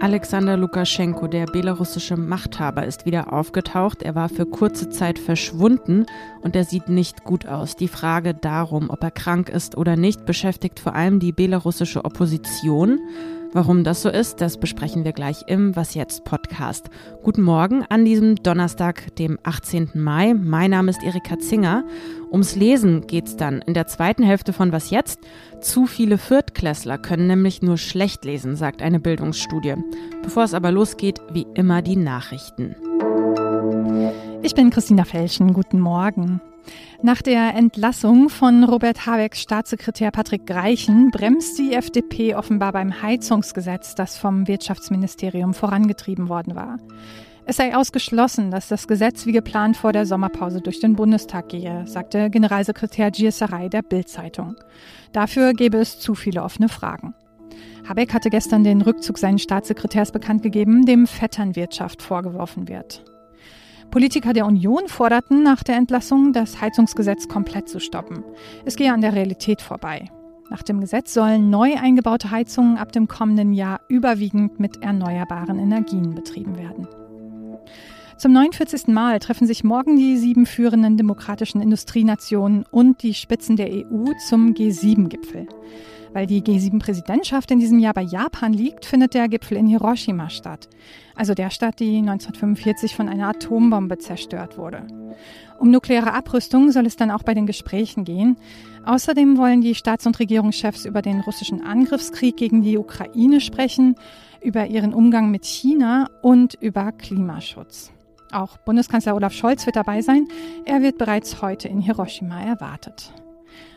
Alexander Lukaschenko, der belarussische Machthaber, ist wieder aufgetaucht. Er war für kurze Zeit verschwunden und er sieht nicht gut aus. Die Frage darum, ob er krank ist oder nicht, beschäftigt vor allem die belarussische Opposition. Warum das so ist, das besprechen wir gleich im Was jetzt Podcast. Guten Morgen an diesem Donnerstag, dem 18. Mai. Mein Name ist Erika Zinger. Ums Lesen geht's dann in der zweiten Hälfte von Was jetzt. Zu viele Viertklässler können nämlich nur schlecht lesen, sagt eine Bildungsstudie. Bevor es aber losgeht, wie immer die Nachrichten. Ich bin Christina Felschen. Guten Morgen. Nach der Entlassung von Robert Habecks Staatssekretär Patrick Greichen bremst die FDP offenbar beim Heizungsgesetz, das vom Wirtschaftsministerium vorangetrieben worden war. Es sei ausgeschlossen, dass das Gesetz wie geplant vor der Sommerpause durch den Bundestag gehe, sagte Generalsekretär Gierserei der Bild-Zeitung. Dafür gäbe es zu viele offene Fragen. Habeck hatte gestern den Rückzug seines Staatssekretärs bekannt gegeben, dem Vetternwirtschaft vorgeworfen wird. Politiker der Union forderten nach der Entlassung, das Heizungsgesetz komplett zu stoppen. Es gehe an der Realität vorbei. Nach dem Gesetz sollen neu eingebaute Heizungen ab dem kommenden Jahr überwiegend mit erneuerbaren Energien betrieben werden. Zum 49. Mal treffen sich morgen die sieben führenden demokratischen Industrienationen und die Spitzen der EU zum G7-Gipfel. Weil die G7-Präsidentschaft in diesem Jahr bei Japan liegt, findet der Gipfel in Hiroshima statt. Also der Stadt, die 1945 von einer Atombombe zerstört wurde. Um nukleare Abrüstung soll es dann auch bei den Gesprächen gehen. Außerdem wollen die Staats- und Regierungschefs über den russischen Angriffskrieg gegen die Ukraine sprechen, über ihren Umgang mit China und über Klimaschutz. Auch Bundeskanzler Olaf Scholz wird dabei sein. Er wird bereits heute in Hiroshima erwartet.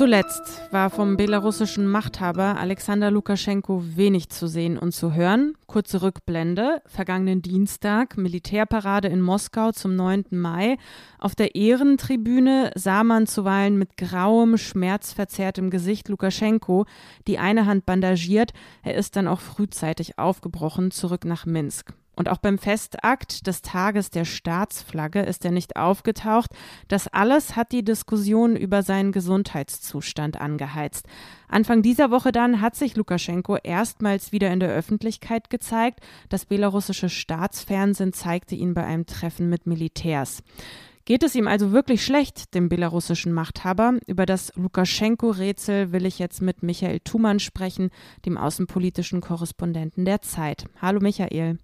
Zuletzt war vom belarussischen Machthaber Alexander Lukaschenko wenig zu sehen und zu hören. Kurze Rückblende. Vergangenen Dienstag, Militärparade in Moskau zum 9. Mai. Auf der Ehrentribüne sah man zuweilen mit grauem, schmerzverzerrtem Gesicht Lukaschenko, die eine Hand bandagiert. Er ist dann auch frühzeitig aufgebrochen, zurück nach Minsk. Und auch beim Festakt des Tages der Staatsflagge ist er nicht aufgetaucht. Das alles hat die Diskussion über seinen Gesundheitszustand angeheizt. Anfang dieser Woche dann hat sich Lukaschenko erstmals wieder in der Öffentlichkeit gezeigt. Das belarussische Staatsfernsehen zeigte ihn bei einem Treffen mit Militärs. Geht es ihm also wirklich schlecht, dem belarussischen Machthaber? Über das Lukaschenko-Rätsel will ich jetzt mit Michael Thumann sprechen, dem außenpolitischen Korrespondenten der Zeit. Hallo Michael.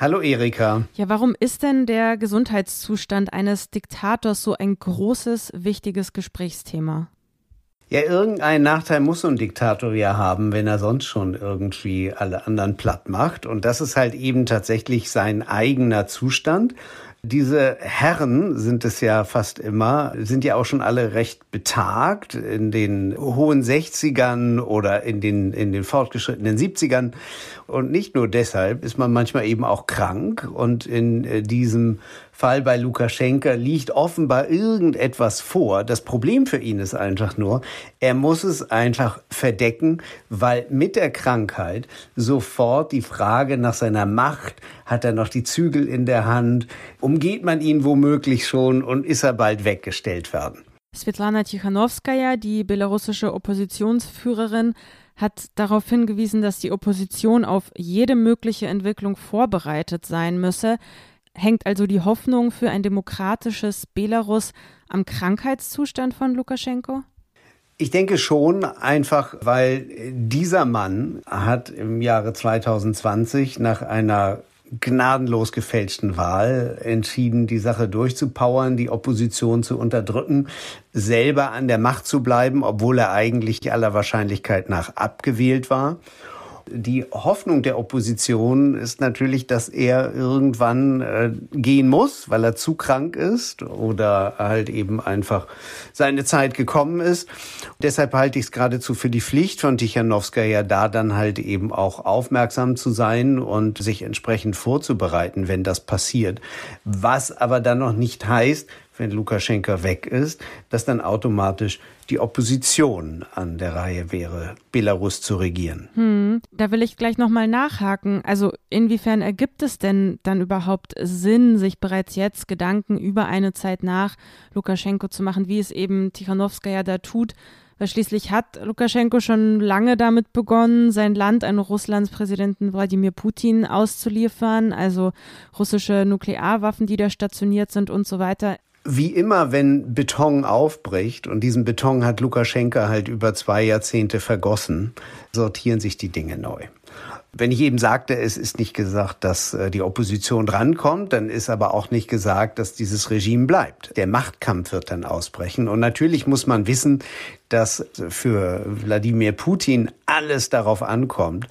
Hallo Erika. Ja, warum ist denn der Gesundheitszustand eines Diktators so ein großes, wichtiges Gesprächsthema? Ja, irgendeinen Nachteil muss so ein Diktator ja haben, wenn er sonst schon irgendwie alle anderen platt macht. Und das ist halt eben tatsächlich sein eigener Zustand. Diese Herren sind es ja fast immer, sind ja auch schon alle recht betagt in den hohen 60ern oder in den, in den fortgeschrittenen 70ern. Und nicht nur deshalb ist man manchmal eben auch krank und in äh, diesem Fall bei Lukaschenka liegt offenbar irgendetwas vor. Das Problem für ihn ist einfach nur, er muss es einfach verdecken, weil mit der Krankheit sofort die Frage nach seiner Macht, hat er noch die Zügel in der Hand, umgeht man ihn womöglich schon und ist er bald weggestellt werden. Svetlana Tichanowskaja, die belarussische Oppositionsführerin, hat darauf hingewiesen, dass die Opposition auf jede mögliche Entwicklung vorbereitet sein müsse. Hängt also die Hoffnung für ein demokratisches Belarus am Krankheitszustand von Lukaschenko? Ich denke schon, einfach weil dieser Mann hat im Jahre 2020 nach einer gnadenlos gefälschten Wahl entschieden, die Sache durchzupowern, die Opposition zu unterdrücken, selber an der Macht zu bleiben, obwohl er eigentlich aller Wahrscheinlichkeit nach abgewählt war. Die Hoffnung der Opposition ist natürlich, dass er irgendwann äh, gehen muss, weil er zu krank ist oder halt eben einfach seine Zeit gekommen ist. Deshalb halte ich es geradezu für die Pflicht von Tichanowskaja, da dann halt eben auch aufmerksam zu sein und sich entsprechend vorzubereiten, wenn das passiert. Was aber dann noch nicht heißt, wenn Lukaschenka weg ist, dass dann automatisch die Opposition an der Reihe wäre, Belarus zu regieren. Hm, da will ich gleich nochmal nachhaken. Also inwiefern ergibt es denn dann überhaupt Sinn, sich bereits jetzt Gedanken über eine Zeit nach Lukaschenko zu machen, wie es eben Tichanowskaja da tut? Weil schließlich hat Lukaschenko schon lange damit begonnen, sein Land an Russlands Präsidenten Wladimir Putin auszuliefern, also russische Nuklearwaffen, die da stationiert sind und so weiter wie immer, wenn Beton aufbricht, und diesen Beton hat Lukaschenka halt über zwei Jahrzehnte vergossen, sortieren sich die Dinge neu. Wenn ich eben sagte, es ist nicht gesagt, dass äh, die Opposition drankommt, dann ist aber auch nicht gesagt, dass dieses Regime bleibt. Der Machtkampf wird dann ausbrechen. Und natürlich muss man wissen, dass für Wladimir Putin alles darauf ankommt,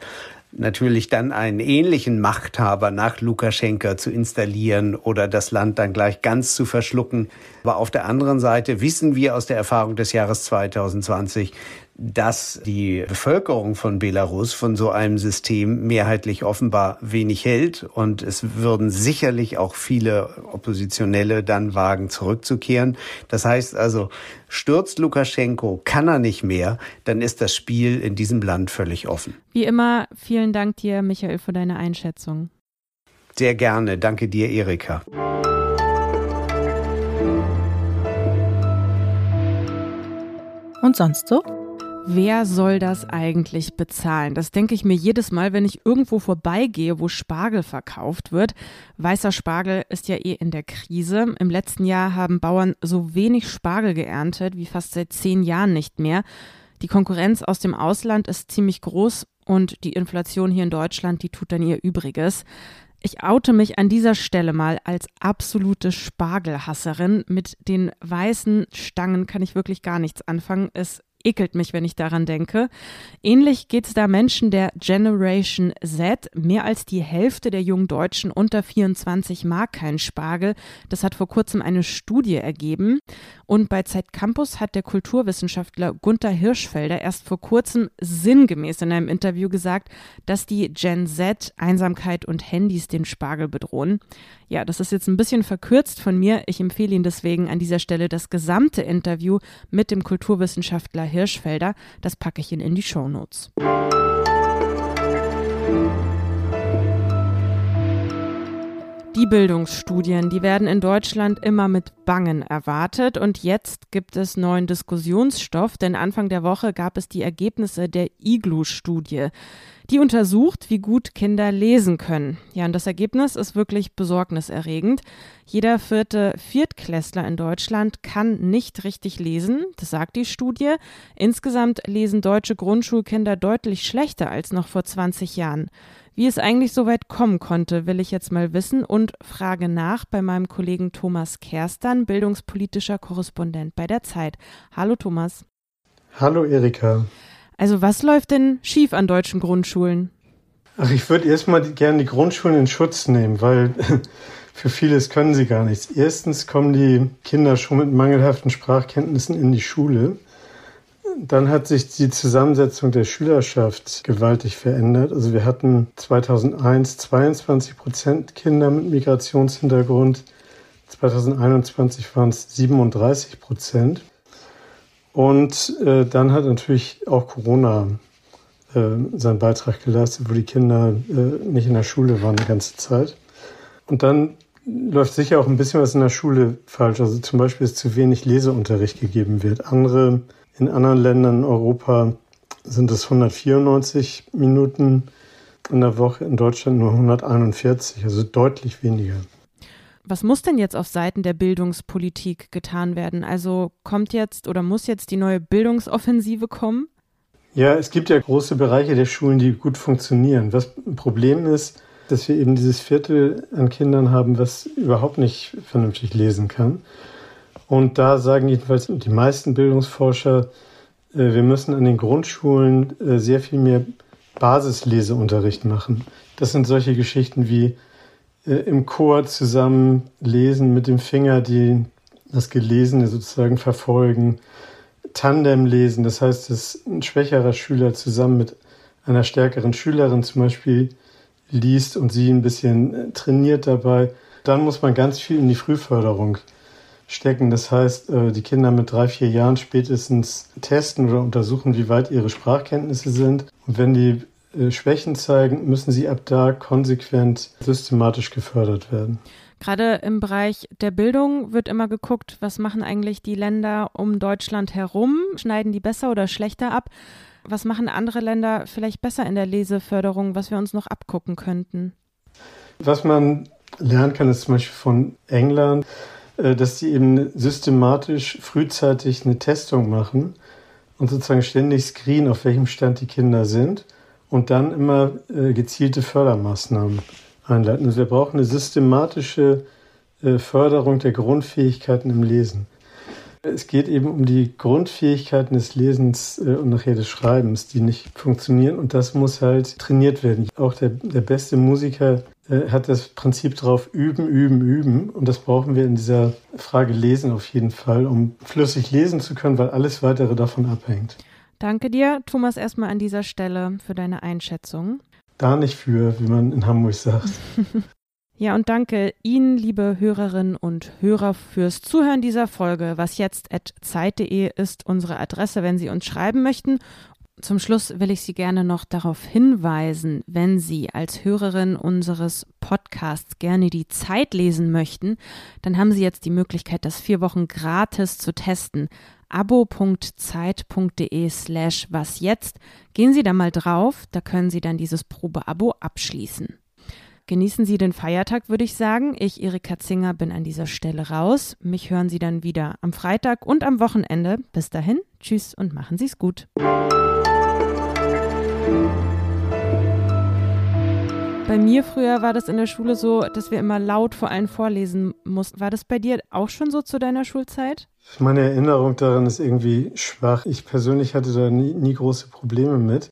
natürlich dann einen ähnlichen Machthaber nach Lukaschenka zu installieren oder das Land dann gleich ganz zu verschlucken. Aber auf der anderen Seite wissen wir aus der Erfahrung des Jahres 2020, dass die Bevölkerung von Belarus von so einem System mehrheitlich offenbar wenig hält. Und es würden sicherlich auch viele Oppositionelle dann wagen, zurückzukehren. Das heißt also, stürzt Lukaschenko, kann er nicht mehr, dann ist das Spiel in diesem Land völlig offen. Wie immer, vielen Dank dir, Michael, für deine Einschätzung. Sehr gerne. Danke dir, Erika. Und sonst so? Wer soll das eigentlich bezahlen? Das denke ich mir jedes Mal, wenn ich irgendwo vorbeigehe, wo Spargel verkauft wird. Weißer Spargel ist ja eh in der Krise. Im letzten Jahr haben Bauern so wenig Spargel geerntet wie fast seit zehn Jahren nicht mehr. Die Konkurrenz aus dem Ausland ist ziemlich groß und die Inflation hier in Deutschland, die tut dann ihr Übriges. Ich oute mich an dieser Stelle mal als absolute Spargelhasserin. Mit den weißen Stangen kann ich wirklich gar nichts anfangen. Es ekelt mich, wenn ich daran denke. Ähnlich geht es da Menschen der Generation Z. Mehr als die Hälfte der jungen Deutschen unter 24 mag keinen Spargel. Das hat vor kurzem eine Studie ergeben. Und bei Zeit Campus hat der Kulturwissenschaftler Gunther Hirschfelder erst vor kurzem sinngemäß in einem Interview gesagt, dass die Gen Z Einsamkeit und Handys den Spargel bedrohen. Ja, das ist jetzt ein bisschen verkürzt von mir. Ich empfehle Ihnen deswegen an dieser Stelle das gesamte Interview mit dem Kulturwissenschaftler Hirschfelder. Das packe ich Ihnen in die Show Notes. Die Bildungsstudien, die werden in Deutschland immer mit Bangen erwartet und jetzt gibt es neuen Diskussionsstoff, denn Anfang der Woche gab es die Ergebnisse der IGLU-Studie. Die untersucht, wie gut Kinder lesen können. Ja, und das Ergebnis ist wirklich besorgniserregend. Jeder vierte Viertklässler in Deutschland kann nicht richtig lesen, das sagt die Studie. Insgesamt lesen deutsche Grundschulkinder deutlich schlechter als noch vor 20 Jahren. Wie es eigentlich so weit kommen konnte, will ich jetzt mal wissen und frage nach bei meinem Kollegen Thomas Kerstern, bildungspolitischer Korrespondent bei der Zeit. Hallo Thomas. Hallo Erika. Also was läuft denn schief an deutschen Grundschulen? Ach, ich würde erstmal gerne die Grundschulen in Schutz nehmen, weil für vieles können sie gar nichts. Erstens kommen die Kinder schon mit mangelhaften Sprachkenntnissen in die Schule. Dann hat sich die Zusammensetzung der Schülerschaft gewaltig verändert. Also wir hatten 2001 22 Prozent Kinder mit Migrationshintergrund. 2021 waren es 37 Prozent. Und äh, dann hat natürlich auch Corona äh, seinen Beitrag geleistet, wo die Kinder äh, nicht in der Schule waren die ganze Zeit. Und dann läuft sicher auch ein bisschen was in der Schule falsch. Also zum Beispiel ist zu wenig Leseunterricht gegeben wird. Andere in anderen Ländern in Europa sind es 194 Minuten in der Woche, in Deutschland nur 141, also deutlich weniger. Was muss denn jetzt auf Seiten der Bildungspolitik getan werden? Also kommt jetzt oder muss jetzt die neue Bildungsoffensive kommen? Ja, es gibt ja große Bereiche der Schulen, die gut funktionieren. Was ein Problem ist, dass wir eben dieses Viertel an Kindern haben, was überhaupt nicht vernünftig lesen kann. Und da sagen jedenfalls die meisten Bildungsforscher, äh, wir müssen an den Grundschulen äh, sehr viel mehr Basisleseunterricht machen. Das sind solche Geschichten wie äh, im Chor zusammen lesen mit dem Finger, die das Gelesene sozusagen verfolgen. Tandem lesen, das heißt, dass ein schwächerer Schüler zusammen mit einer stärkeren Schülerin zum Beispiel liest und sie ein bisschen trainiert dabei. Dann muss man ganz viel in die Frühförderung stecken. Das heißt, äh, die Kinder mit drei, vier Jahren spätestens testen oder untersuchen, wie weit ihre Sprachkenntnisse sind. Und wenn die äh, Schwächen zeigen, müssen sie ab da konsequent systematisch gefördert werden. Gerade im Bereich der Bildung wird immer geguckt, was machen eigentlich die Länder um Deutschland herum? Schneiden die besser oder schlechter ab? Was machen andere Länder vielleicht besser in der Leseförderung, was wir uns noch abgucken könnten? Was man lernen kann, ist zum Beispiel von England, dass sie eben systematisch frühzeitig eine Testung machen und sozusagen ständig screen, auf welchem Stand die Kinder sind und dann immer äh, gezielte Fördermaßnahmen einleiten. Also wir brauchen eine systematische äh, Förderung der Grundfähigkeiten im Lesen. Es geht eben um die Grundfähigkeiten des Lesens äh, und nachher des Schreibens, die nicht funktionieren und das muss halt trainiert werden. Auch der, der beste Musiker äh, hat das Prinzip drauf, üben, üben, üben und das brauchen wir in dieser Frage Lesen auf jeden Fall, um flüssig lesen zu können, weil alles weitere davon abhängt. Danke dir, Thomas, erstmal an dieser Stelle für deine Einschätzung. Da nicht für, wie man in Hamburg sagt. Ja, und danke Ihnen, liebe Hörerinnen und Hörer, fürs Zuhören dieser Folge. Was jetzt zeit.de ist unsere Adresse, wenn Sie uns schreiben möchten. Zum Schluss will ich Sie gerne noch darauf hinweisen, wenn Sie als Hörerin unseres Podcasts gerne die Zeit lesen möchten, dann haben Sie jetzt die Möglichkeit, das vier Wochen gratis zu testen abo.zeit.de slash was jetzt. Gehen Sie da mal drauf, da können Sie dann dieses Probeabo abschließen. Genießen Sie den Feiertag, würde ich sagen. Ich, Erika Zinger, bin an dieser Stelle raus. Mich hören Sie dann wieder am Freitag und am Wochenende. Bis dahin, tschüss und machen Sie es gut. Bei mir früher war das in der Schule so, dass wir immer laut vor allen vorlesen mussten. War das bei dir auch schon so zu deiner Schulzeit? Meine Erinnerung daran ist irgendwie schwach. Ich persönlich hatte da nie, nie große Probleme mit.